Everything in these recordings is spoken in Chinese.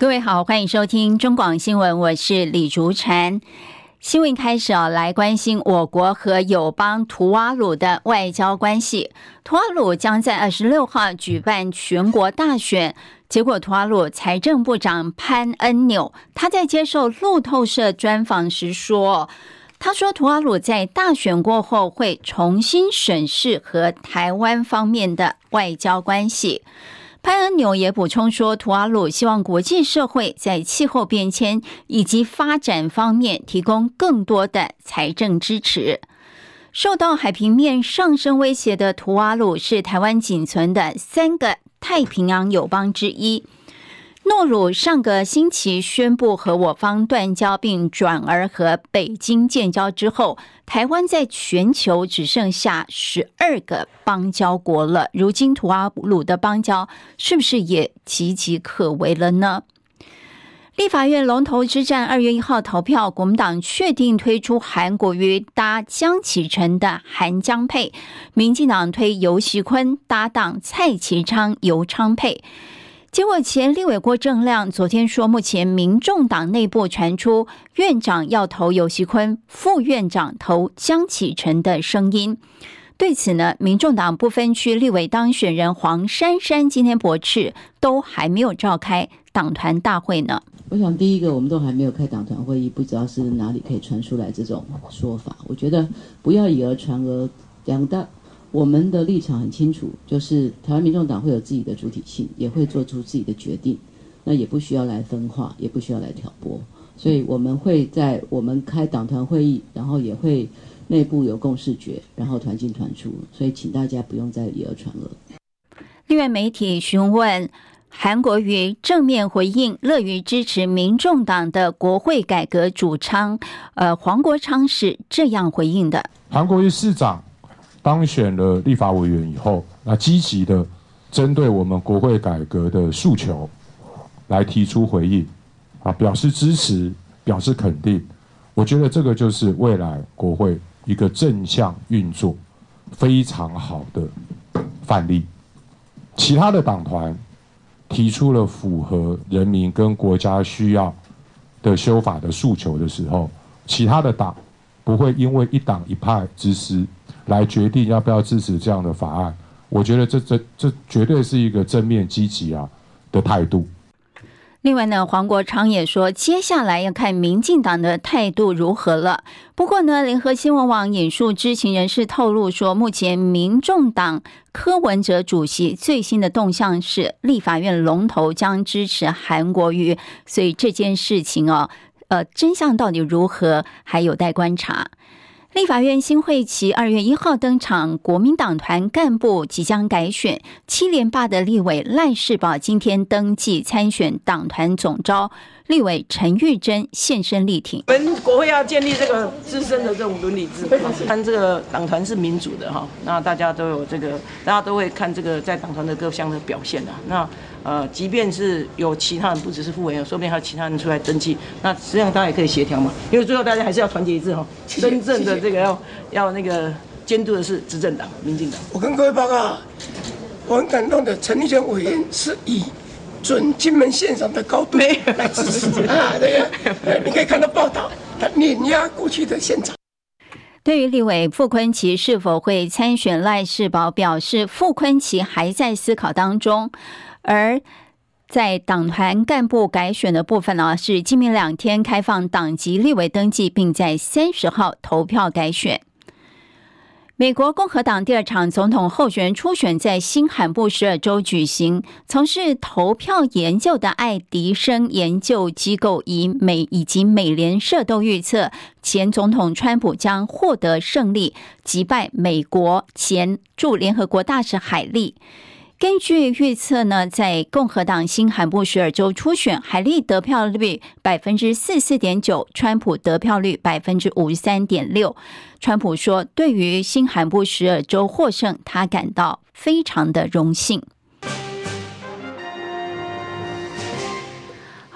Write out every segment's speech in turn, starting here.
各位好，欢迎收听中广新闻，我是李竹婵。新闻开始啊，来关心我国和友邦图瓦鲁的外交关系。图瓦鲁将在二十六号举办全国大选，结果图瓦鲁财政部长潘恩纽他在接受路透社专访时说，他说图瓦鲁在大选过后会重新审视和台湾方面的外交关系。潘恩纽也补充说，图瓦鲁希望国际社会在气候变迁以及发展方面提供更多的财政支持。受到海平面上升威胁的图瓦鲁是台湾仅存的三个太平洋友邦之一。诺鲁上个星期宣布和我方断交，并转而和北京建交之后，台湾在全球只剩下十二个邦交国了。如今图阿鲁的邦交是不是也岌岌可危了呢？立法院龙头之战二月一号投票，国民党确定推出韩国瑜搭江启臣的韩江配，民进党推游锡堃搭档蔡其昌游昌配。结果，前立委郭正亮昨天说，目前民众党内部传出院长要投游锡坤，副院长投江启臣的声音。对此呢，民众党不分区立委当选人黄珊珊今天驳斥，都还没有召开党团大会呢。我想，第一个，我们都还没有开党团会议，不知道是哪里可以传出来这种说法。我觉得不要以讹传讹，讲的。我们的立场很清楚，就是台湾民众党会有自己的主体性，也会做出自己的决定，那也不需要来分化，也不需要来挑拨，所以我们会在我们开党团会议，然后也会内部有共识决，然后团进团出，所以请大家不用再以讹传讹。另外，媒体询问韩国瑜正面回应，乐于支持民众党的国会改革主张。呃，黄国昌是这样回应的：韩国瑜市长。当选了立法委员以后，那积极的针对我们国会改革的诉求来提出回应，啊，表示支持，表示肯定。我觉得这个就是未来国会一个正向运作非常好的范例。其他的党团提出了符合人民跟国家需要的修法的诉求的时候，其他的党不会因为一党一派之私。来决定要不要支持这样的法案，我觉得这这这绝对是一个正面积极啊的态度。另外呢，黄国昌也说，接下来要看民进党的态度如何了。不过呢，联合新闻网引述知情人士透露说，目前民众党柯文哲主席最新的动向是，立法院龙头将支持韩国瑜，所以这件事情哦，呃，真相到底如何，还有待观察。立法院新会期二月一号登场，国民党团干部即将改选。七连霸的立委赖士葆今天登记参选党团总召，立委陈玉珍现身力挺。我们国会要建立这个自身的这种伦理制度，看这个党团是民主的哈，那大家都有这个，大家都会看这个在党团的各项的表现的那。呃，即便是有其他人，不只是副委员，说不定还有其他人出来登记，那实际上大家也可以协调嘛。因为最后大家还是要团结一致哈。真正的这个要要那个监督的是执政党，民进党。我跟各位报告，我很感动的，陈玉珍委员是以准金门县长的高度来支持啊，对，你可以看到报道，他碾压过去的县长。对于立委傅坤奇是否会参选，赖世宝表示，傅坤奇还在思考当中。而在党团干部改选的部分呢，是今明两天开放党籍立委登记，并在三十号投票改选。美国共和党第二场总统候选人初选在新罕布什尔州举行，从事投票研究的爱迪生研究机构以美以及美联社都预测，前总统川普将获得胜利，击败美国前驻联合国大使海利。根据预测呢，在共和党新罕布什尔州初选，海利得票率百分之四四点九，川普得票率百分之五十三点六。川普说，对于新罕布什尔州获胜，他感到非常的荣幸。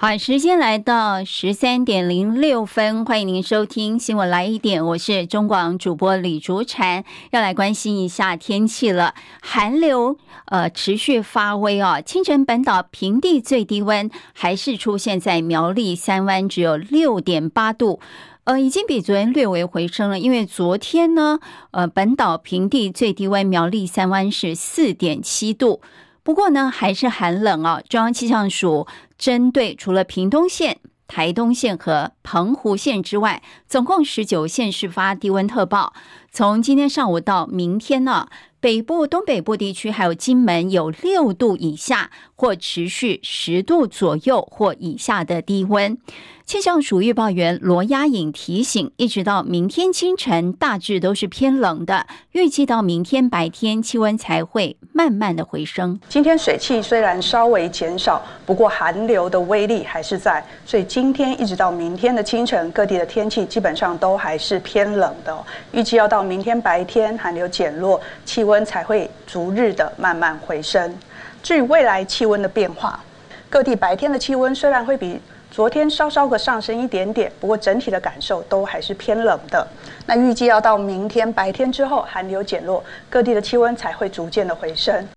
好，时间来到十三点零六分，欢迎您收听新闻来一点，我是中广主播李竹婵，要来关心一下天气了。寒流呃持续发威啊，清晨本岛平地最低温还是出现在苗栗三湾，只有六点八度，呃，已经比昨天略微回升了，因为昨天呢，呃，本岛平地最低温苗栗三湾是四点七度。不过呢，还是寒冷啊。中央气象署针对除了屏东县、台东县和澎湖县之外，总共十九县市发低温特报。从今天上午到明天呢，北部、东北部地区还有金门有六度以下或持续十度左右或以下的低温。气象署预报员罗压影提醒，一直到明天清晨，大致都是偏冷的。预计到明天白天，气温才会慢慢的回升。今天水汽虽然稍微减少，不过寒流的威力还是在，所以今天一直到明天的清晨，各地的天气基本上都还是偏冷的。预计要到明天白天，寒流减弱，气温才会逐日的慢慢回升。至于未来气温的变化，各地白天的气温虽然会比昨天稍稍的上升一点点，不过整体的感受都还是偏冷的。那预计要到明天白天之后，寒流减弱，各地的气温才会逐渐的回升。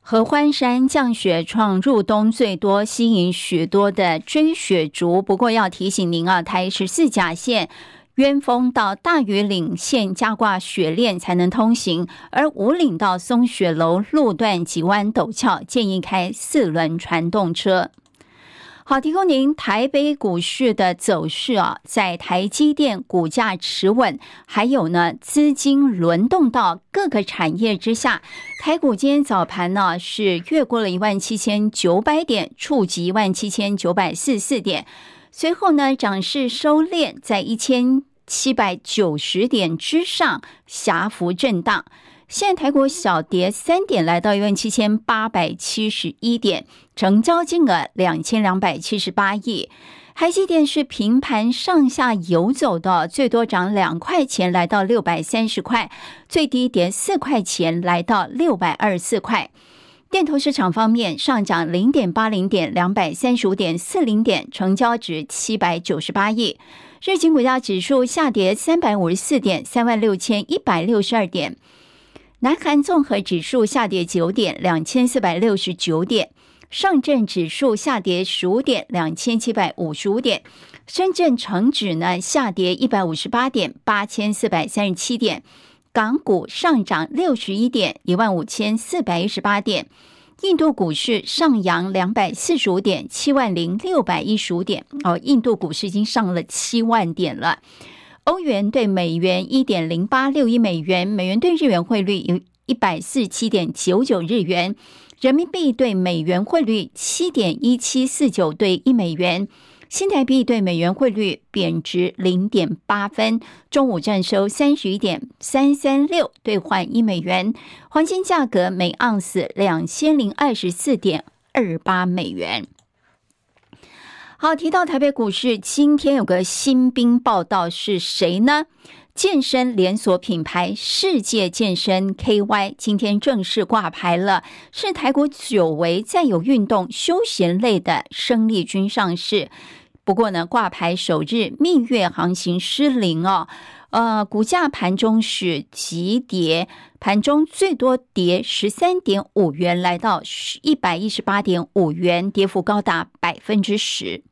合欢山降雪创入冬最多，吸引许多的追雪族。不过要提醒您啊，台十四甲线鸢峰到大禹岭线加挂雪链才能通行，而五岭到松雪楼路段急弯陡峭，建议开四轮传动车。好，提供您台北股市的走势啊，在台积电股价持稳，还有呢资金轮动到各个产业之下，台股今天早盘呢是越过了一万七千九百点，触及一万七千九百四十四点，随后呢涨势收敛在一千七百九十点之上，狭幅震荡。现在台股小跌三点，来到一万七千八百七十一点，成交金额两千两百七十八亿。台积电是平盘上下游走的，最多涨两块钱，来到六百三十块；最低跌四块钱，来到六百二十四块。电投市场方面，上涨零点八零点，两百三十五点四零点，成交值七百九十八亿。日经股价指数下跌三百五十四点，三万六千一百六十二点。南韩综合指数下跌九点，两千四百六十九点；上证指数下跌十五点，两千七百五十五点；深圳成指呢下跌一百五十八点，八千四百三十七点；港股上涨六十一点，一万五千四百一十八点；印度股市上扬两百四十五点，七万零六百一十五点。哦，印度股市已经上了七万点了。欧元兑美元一点零八六一美元，美元兑日元汇率有一百四十七点九九日元，人民币兑美元汇率七点一七四九兑一美元，新台币兑美元汇率贬值零点八分。中午站收三十一点三三六兑换一美元，黄金价格每盎司两千零二十四点二八美元。好，提到台北股市，今天有个新兵报道是谁呢？健身连锁品牌世界健身 KY 今天正式挂牌了，是台股久违再有运动休闲类的生力军上市。不过呢，挂牌首日蜜月行情失灵哦，呃，股价盘中是急跌，盘中最多跌十三点五元，来到一百一十八点五元，跌幅高达百分之十。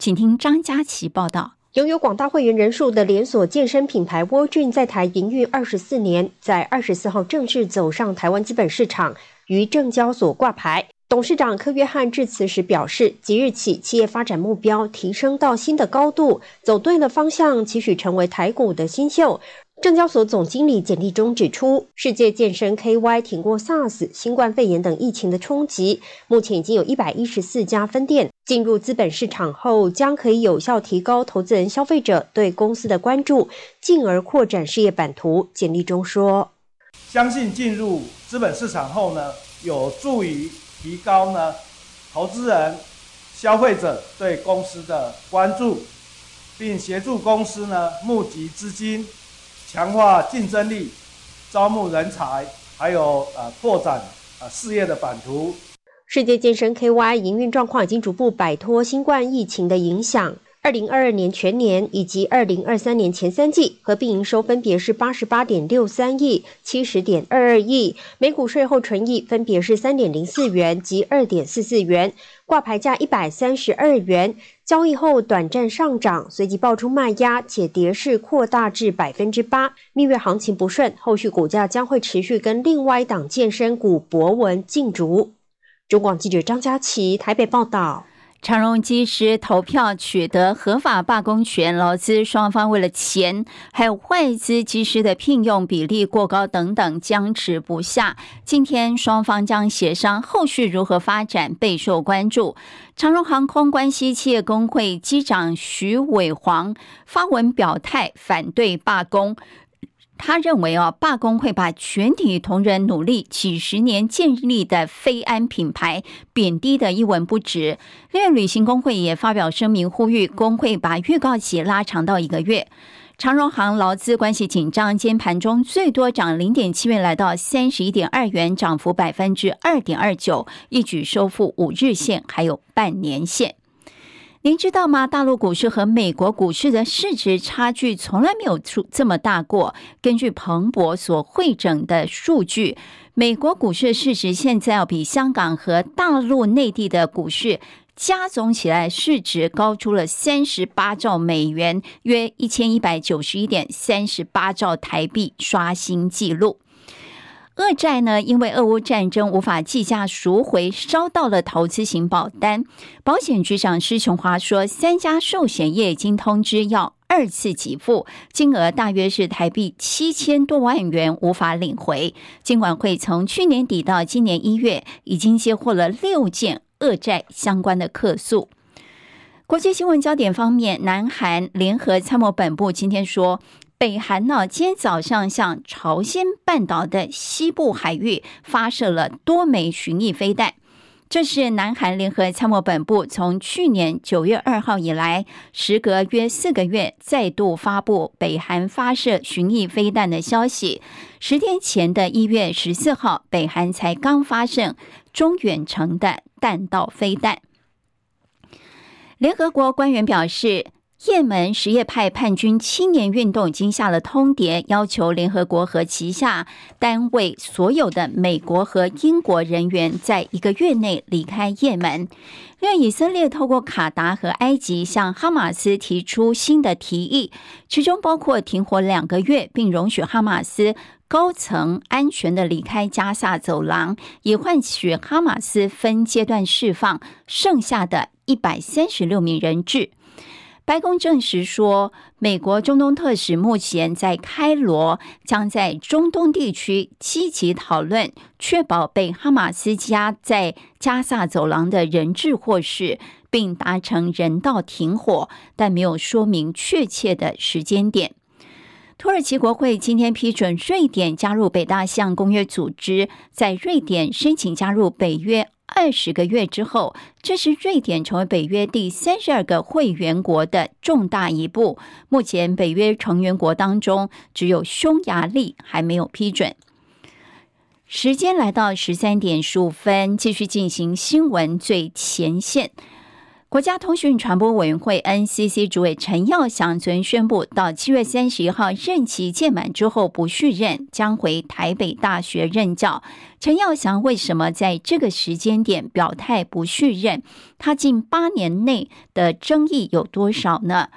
请听张佳琪报道。拥有广大会员人数的连锁健身品牌窝俊在台营运二十四年，在二十四号正式走上台湾资本市场，于证交所挂牌。董事长柯约翰致辞时表示，即日起企业发展目标提升到新的高度，走对了方向，期许成为台股的新秀。证交所总经理简立中指出，世界健身 KY 挺过 SARS、新冠肺炎等疫情的冲击，目前已经有一百一十四家分店。进入资本市场后，将可以有效提高投资人、消费者对公司的关注，进而扩展事业版图。简立中说。相信进入资本市场后呢，有助于提高呢投资人、消费者对公司的关注，并协助公司呢募集资金，强化竞争力，招募人才，还有呃拓展呃事业的版图。世界健身 KY 营运状况已经逐步摆脱新冠疫情的影响。二零二二年全年以及二零二三年前三季合并营收分别是八十八点六三亿、七十点二二亿，每股税后纯益分别是三点零四元及二点四四元，挂牌价一百三十二元。交易后短暂上涨，随即爆出卖压，且跌势扩大至百分之八。蜜月行情不顺，后续股价将会持续跟另外一档健身股博文竞逐。中广记者张佳琪台北报道：长荣机师投票取得合法罢工权，劳资双方为了钱，还有外资机师的聘用比例过高等等僵持不下。今天双方将协商后续如何发展，备受关注。长荣航空关系企业工会机长徐伟煌发文表态反对罢工。他认为哦，罢工会把全体同仁努力几十年建立的飞安品牌贬低的一文不值。另外，旅行工会也发表声明，呼吁工会把预告期拉长到一个月。长荣航劳资关系紧张，今天盘中最多涨零点七元，来到三十一点二元，涨幅百分之二点二九，一举收复五日线，还有半年线。您知道吗？大陆股市和美国股市的市值差距从来没有出这么大过。根据彭博所汇整的数据，美国股市市值现在要比香港和大陆内地的股市加总起来市值高出了三十八兆美元，约一千一百九十一点三十八兆台币，刷新纪录。恶债呢，因为俄乌战争无法计价赎回，烧到了投资型保单。保险局长施琼华说，三家寿险业已经通知要二次给付，金额大约是台币七千多万元，无法领回。金管会从去年底到今年一月，已经接获了六件恶债相关的客诉。国际新闻焦点方面，南韩联合参谋本部今天说。北韩呢，今天早上向朝鲜半岛的西部海域发射了多枚巡弋飞弹。这是南韩联合参谋本部从去年九月二号以来，时隔约四个月再度发布北韩发射巡弋飞弹的消息。十天前的一月十四号，北韩才刚发射中远程的弹道飞弹。联合国官员表示。也门什叶派叛军青年运动已经下了通牒，要求联合国和旗下单位所有的美国和英国人员在一个月内离开也门。另，以色列透过卡达和埃及向哈马斯提出新的提议，其中包括停火两个月，并容许哈马斯高层安全的离开加萨走廊，以换取哈马斯分阶段释放剩下的一百三十六名人质。白宫证实说，美国中东特使目前在开罗，将在中东地区积极讨论，确保被哈马斯加在加萨走廊的人质获释，并达成人道停火，但没有说明确切的时间点。土耳其国会今天批准瑞典加入北大西洋公约组织，在瑞典申请加入北约。二十个月之后，这是瑞典成为北约第三十二个会员国的重大一步。目前，北约成员国当中只有匈牙利还没有批准。时间来到十三点十五分，继续进行新闻最前线。国家通讯传播委员会 NCC 主委陈耀祥昨宣布，到七月三十一号任期届满之后不续任，将回台北大学任教。陈耀祥为什么在这个时间点表态不续任？他近八年内的争议有多少呢？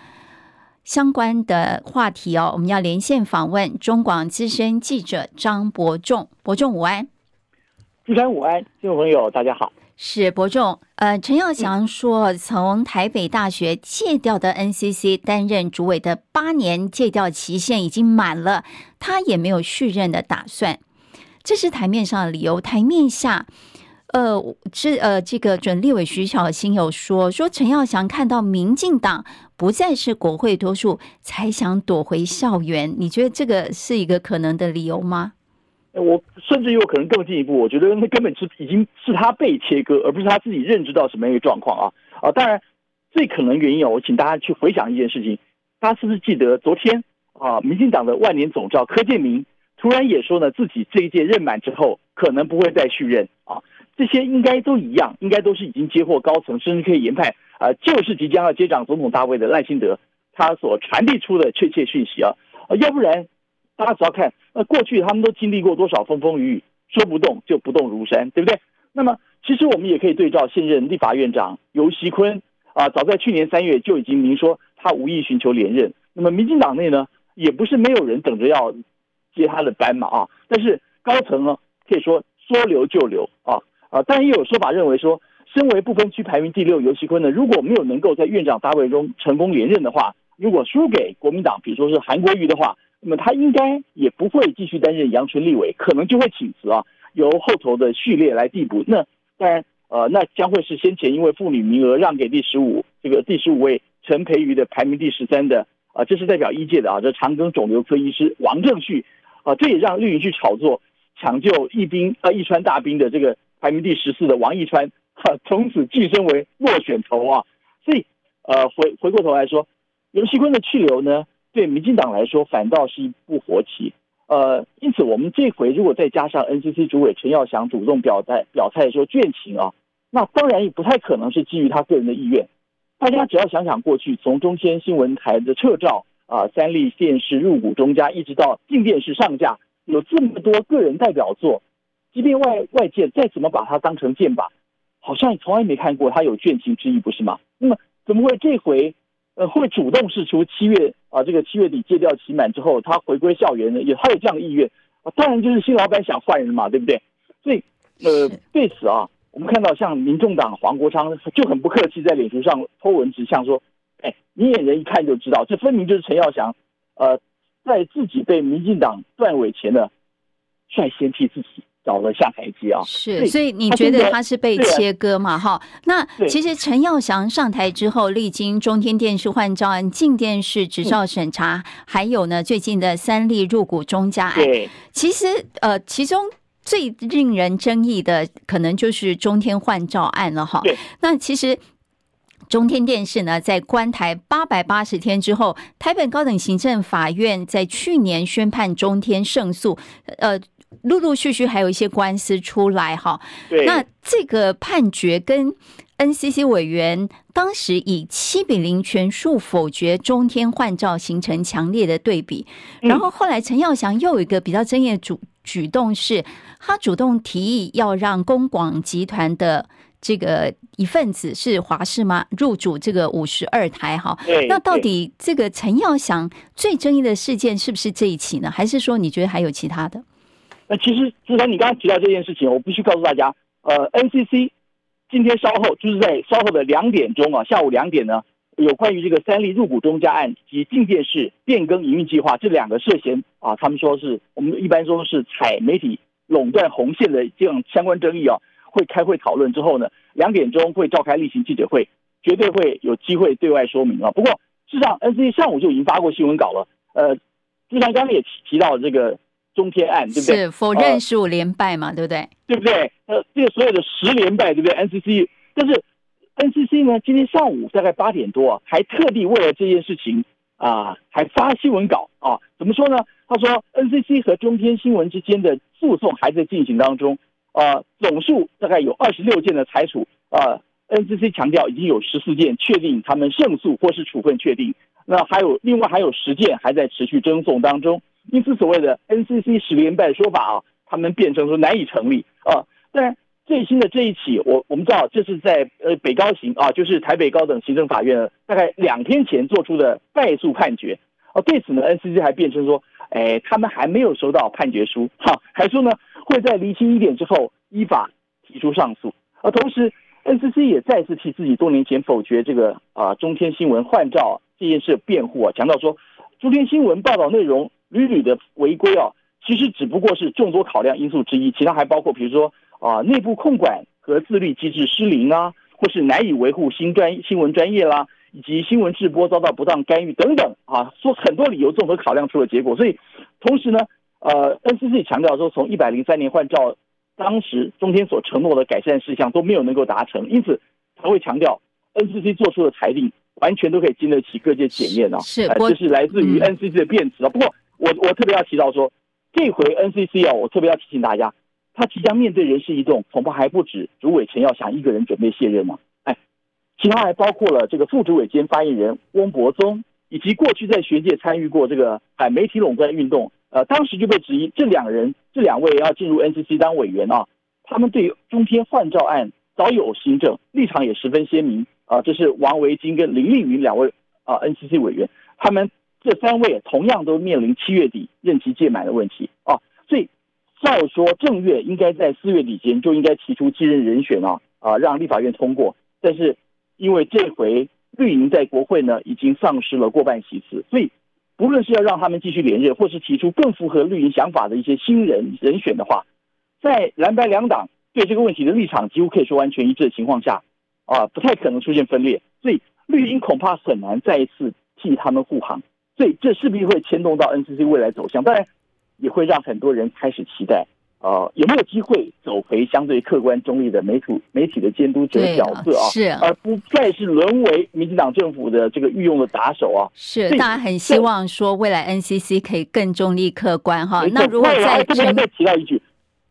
相关的话题哦，我们要连线访问中广资深记者张伯仲。伯仲午安，资深午安，听众朋友大家好。是伯仲，呃，陈耀祥说，从台北大学借调的 NCC 担任主委的八年借调期限已经满了，他也没有续任的打算。这是台面上的理由。台面下，呃，这呃，这个准立委徐巧芯有说，说陈耀祥看到民进党不再是国会多数，才想躲回校园。你觉得这个是一个可能的理由吗？我甚至有可能更进一步，我觉得那根本是已经是他被切割，而不是他自己认知到什么样一个状况啊啊！当然，最可能原因啊，我请大家去回想一件事情，大家是不是记得昨天啊，民进党的万年总召柯建铭突然也说呢，自己这一届任满之后可能不会再续任啊？这些应该都一样，应该都是已经接获高层，甚至可以研判啊，就是即将要接掌总统大位的赖清德他所传递出的确切讯息啊，要不然。大家只要看，那过去他们都经历过多少风风雨雨，说不动就不动如山，对不对？那么，其实我们也可以对照现任立法院长游锡堃啊，早在去年三月就已经明说他无意寻求连任。那么，民进党内呢，也不是没有人等着要接他的班嘛啊。但是高层呢，可以说说留就留啊啊。但也有说法认为说，身为不分区排名第六游锡堃呢，如果没有能够在院长大位中成功连任的话，如果输给国民党，比如说是韩国瑜的话。那么他应该也不会继续担任阳春立委，可能就会请辞啊，由后头的序列来递补。那当然，呃，那将会是先前因为妇女名额让给第十五这个第十五位陈培瑜的排名第十三的啊，这是代表医界的啊，这长庚肿瘤科医师王正旭啊，这也让绿营去炒作抢救一兵啊，一川大兵的这个排名第十四的王一川，哈、从此晋升为落选头啊。所以呃，回回过头来说，刘锡坤的去留呢？对民进党来说，反倒是一部活棋。呃，因此我们这回如果再加上 NCC 主委陈耀祥主动表态表态说倦情啊，那当然也不太可能是基于他个人的意愿。大家只要想想过去，从中天新闻台的撤照啊，三立电视入股中嘉，一直到镜电视上架，有这么多个人代表作，即便外外界再怎么把他当成箭靶，好像从来没看过他有倦情之意，不是吗？那么怎么会这回？呃，会主动释出七月啊，这个七月底借调期满之后，他回归校园呢，也他有这样的意愿啊，当然就是新老板想换人嘛，对不对？所以呃，对此啊，我们看到像民众党黄国昌就很不客气，在脸书上 po 文直向说，哎，明眼人一看就知道，这分明就是陈耀祥，呃，在自己被民进党断尾前呢，率先替自己。找了下台阶啊，是，所以你觉得他是被切割嘛？哈，那其实陈耀祥上台之后，历经中天电视换照案、镜电视执照审查，嗯、还有呢最近的三例入股中家案，其实呃，其中最令人争议的可能就是中天换照案了哈。那其实中天电视呢，在关台八百八十天之后，台北高等行政法院在去年宣判中天胜诉，呃。陆陆续续还有一些官司出来哈，那这个判决跟 NCC 委员当时以七比零全数否决中天换照形成强烈的对比，然后后来陈耀祥又有一个比较争议的主举动是，他主动提议要让公广集团的这个一份子是华视吗？入主这个五十二台哈，那到底这个陈耀祥最争议的事件是不是这一起呢？还是说你觉得还有其他的？那其实，志才，你刚刚提到这件事情，我必须告诉大家，呃，NCC 今天稍后就是在稍后的两点钟啊，下午两点呢，有关于这个三立入股中嘉案及镜电视变更营运计划这两个涉嫌啊，他们说是我们一般说是踩媒体垄断红线的这样相关争议啊，会开会讨论之后呢，两点钟会召开例行记者会，绝对会有机会对外说明啊。不过事实上，NCC 上午就已经发过新闻稿了，呃，志才刚刚也提提到这个。中天案对不对？是否认十五连败嘛？呃、对不对？对不对？呃，这个所有的十连败，对不对？NCC，但是 NCC 呢，今天上午大概八点多，还特地为了这件事情啊、呃，还发新闻稿啊。怎么说呢？他说 NCC 和中天新闻之间的诉讼还在进行当中啊、呃，总数大概有二十六件的裁处啊。NCC 强调已经有十四件确定他们胜诉或是处分确定，那还有另外还有十件还在持续争讼当中。因此，所谓的 NCC 十连败说法啊，他们辩称说难以成立啊。但，最新的这一起，我我们知道这是在呃北高行啊，就是台北高等行政法院大概两天前做出的败诉判决啊。对此呢，NCC 还辩称说，哎，他们还没有收到判决书，哈，还说呢会在厘清一点之后依法提出上诉。而同时，NCC 也再次替自己多年前否决这个啊中天新闻换照这件事辩护啊，强调说中天新闻报道内容。屡屡的违规啊，其实只不过是众多考量因素之一，其他还包括比如说啊，内部控管和自律机制失灵啊，或是难以维护新专新闻专业啦，以及新闻直播遭到不当干预等等啊，说很多理由综合考量出了结果。所以，同时呢，呃，NCC 强调说，从一百零三年换照当时中天所承诺的改善事项都没有能够达成，因此才会强调 NCC 做出的裁定完全都可以经得起各界检验啊。是，呃、这是来自于 NCC 的辩词啊。不过我我特别要提到说，这回 NCC 啊，我特别要提醒大家，他即将面对人事异动，恐怕还不止主委陈耀祥一个人准备卸任嘛。哎，其他还包括了这个副主委兼发言人翁博宗。以及过去在学界参与过这个哎媒体垄断运动，呃，当时就被质疑这两人这两位要进入 NCC 当委员啊，他们对中天换照案早有心证，立场也十分鲜明啊。这是王维金跟林丽云两位啊 NCC 委员，他们这三位同样都面临七月底任期届满的问题啊，所以照说正月应该在四月底前就应该提出继任人选啊啊，让立法院通过，但是因为这回。绿营在国会呢已经丧失了过半席次，所以不论是要让他们继续连任，或是提出更符合绿营想法的一些新人人选的话，在蓝白两党对这个问题的立场几乎可以说完全一致的情况下，啊，不太可能出现分裂，所以绿营恐怕很难再一次替他们护航，所以这势必会牵动到 NCC 未来走向，当然也会让很多人开始期待。呃，有没有机会走回相对客观中立的媒体媒体的监督者角色啊？是，而不再是沦为民进党政府的这个御用的打手啊？是，大家很希望说未来 NCC 可以更中立客观哈。那如果再这边再提到一句，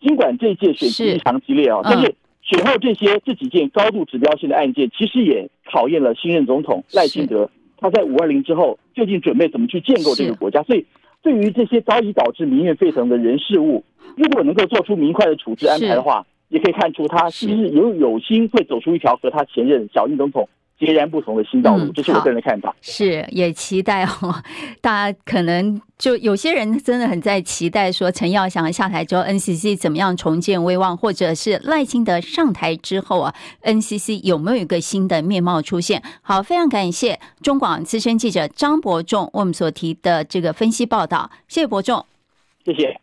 尽管这一届选情非常激烈啊，但是选后这些这几件高度指标性的案件，其实也考验了新任总统赖清德他在五二零之后究竟准备怎么去建构这个国家。所以，对于这些早已导致民怨沸腾的人事物。如果能够做出明快的处置安排的话，也可以看出他其实有有心会走出一条和他前任小英总统截然不同的新道路，这是我个人的看法。是，也期待哦，大家可能就有些人真的很在期待说陈耀祥下台之后，NCC 怎么样重建威望，或者是赖清德上台之后啊，NCC 有没有一个新的面貌出现？好，非常感谢中广资深记者张伯仲为我们所提的这个分析报道，谢谢伯仲，谢谢。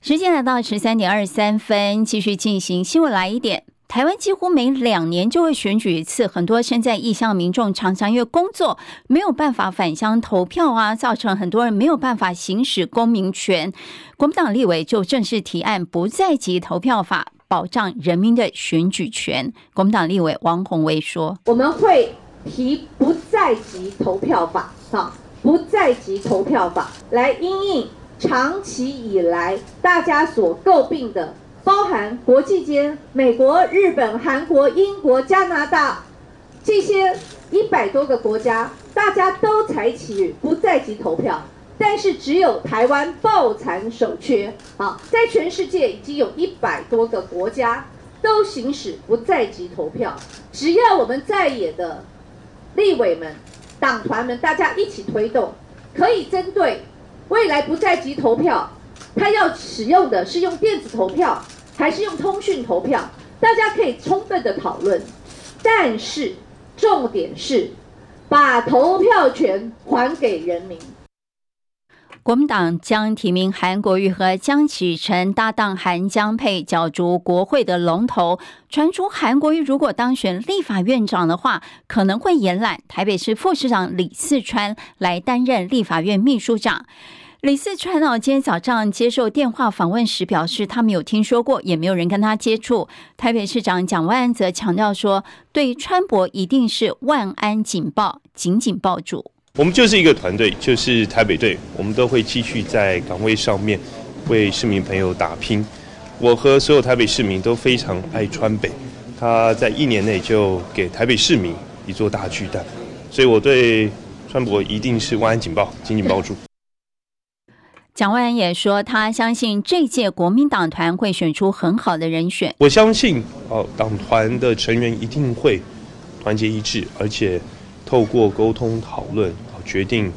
时间来到十三点二十三分，继续进行新闻来一点。台湾几乎每两年就会选举一次，很多身在异乡民众常常因为工作没有办法返乡投票啊，造成很多人没有办法行使公民权。国民党立委就正式提案不在籍投票法，保障人民的选举权。国民党立委王鸿薇说：“我们会提不在籍投票法，好，不在籍投票法来因应。”长期以来，大家所诟病的，包含国际间美国、日本、韩国、英国、加拿大这些一百多个国家，大家都采取不在籍投票，但是只有台湾抱残守缺。好，在全世界已经有一百多个国家都行使不在籍投票，只要我们在野的立委们、党团们，大家一起推动，可以针对。未来不在籍投票，他要使用的是用电子投票，还是用通讯投票？大家可以充分的讨论。但是重点是，把投票权还给人民。国民党将提名韩国瑜和江启臣搭档韩江配角逐国会的龙头。传出韩国瑜如果当选立法院长的话，可能会延揽台北市副市长李四川来担任立法院秘书长。李四川哦，今天早上接受电话访问时表示，他没有听说过，也没有人跟他接触。台北市长蒋万安则强调说，对川博一定是万安警报，紧紧抱住。我们就是一个团队，就是台北队，我们都会继续在岗位上面为市民朋友打拼。我和所有台北市民都非常爱川北，他在一年内就给台北市民一座大巨蛋，所以我对川博一定是万安警报，紧紧抱住。蒋万安也说，他相信这届国民党团会选出很好的人选。我相信哦，党团的成员一定会团结一致，而且透过沟通讨论，决定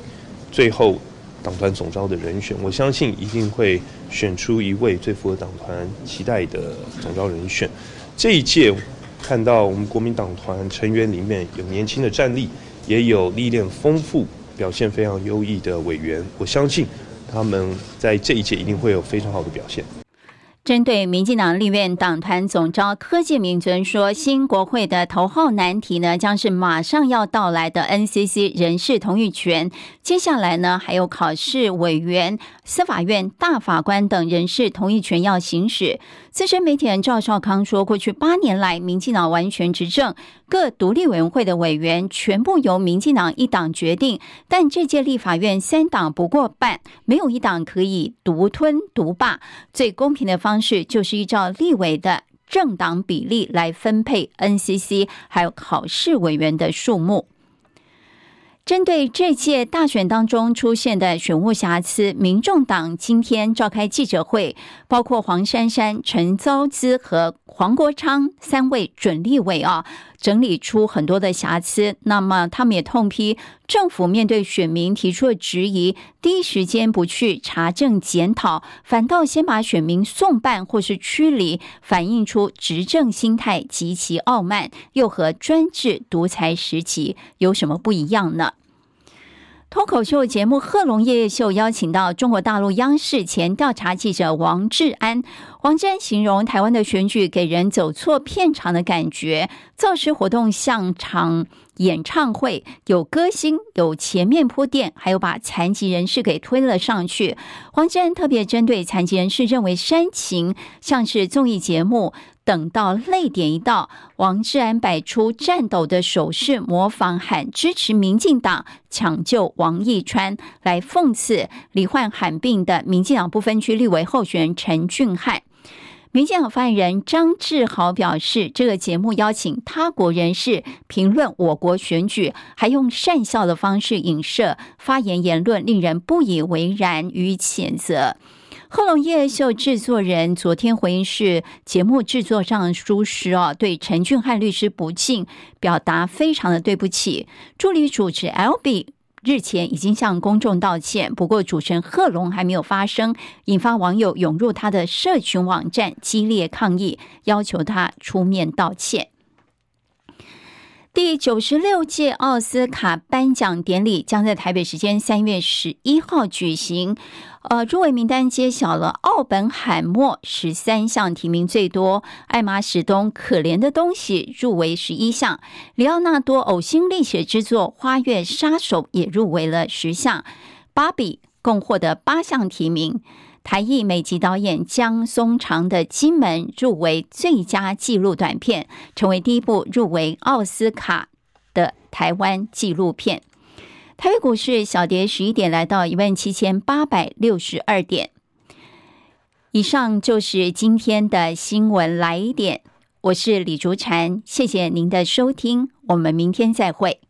最后党团总召的人选。我相信一定会选出一位最符合党团期待的总召人选。这一届看到我们国民党团成员里面有年轻的战力，也有历练丰富、表现非常优异的委员。我相信。他们在这一届一定会有非常好的表现。针对民进党立院党团总召柯建铭昨天说，新国会的头号难题呢，将是马上要到来的 NCC 人事同意权。接下来呢，还有考试委员、司法院大法官等人事同意权要行使。资深媒体人赵少康说，过去八年来，民进党完全执政，各独立委员会的委员全部由民进党一党决定，但这届立法院三党不过半，没有一党可以独吞独霸。最公平的方。式就是依照立委的政党比例来分配 NCC，还有考试委员的数目。针对这届大选当中出现的选务瑕疵，民众党今天召开记者会，包括黄珊珊、陈昭姿和黄国昌三位准立委啊，整理出很多的瑕疵。那么他们也痛批政府面对选民提出的质疑，第一时间不去查证检讨，反倒先把选民送办或是驱离，反映出执政心态极其傲慢，又和专制独裁时期有什么不一样呢？脱口秀节目《贺龙夜夜秀》邀请到中国大陆央视前调查记者王志安。王志安形容台湾的选举给人走错片场的感觉，造势活动像场演唱会，有歌星，有前面铺垫，还有把残疾人士给推了上去。王志安特别针对残疾人士认为煽情，像是综艺节目。等到泪点一到，王志安摆出颤抖的手势，模仿喊支持民进党抢救王义川，来讽刺罹患罕病的民进党不分区立委候选人陈俊翰。民进党发言人张志豪表示，这个节目邀请他国人士评论我国选举，还用讪笑的方式影射发言言论，令人不以为然，予以谴责。贺龙夜秀制作人昨天回应是节目制作上疏失哦，对陈俊翰律师不敬，表达非常的对不起。助理主持 LB 日前已经向公众道歉，不过主持人贺龙还没有发声，引发网友涌入他的社群网站激烈抗议，要求他出面道歉。第九十六届奥斯卡颁奖典礼将在台北时间三月十一号举行。呃，入围名单揭晓了，奥本海默十三项提名最多，艾玛史东《可怜的东西》入围十一项，里奥纳多呕心沥血之作《花月杀手》也入围了十项，芭比共获得八项提名。台裔美籍导演江松长的《金门》入围最佳纪录短片，成为第一部入围奥斯卡的台湾纪录片。台北股市小跌十一点，来到一万七千八百六十二点。以上就是今天的新闻来一点，我是李竹婵，谢谢您的收听，我们明天再会。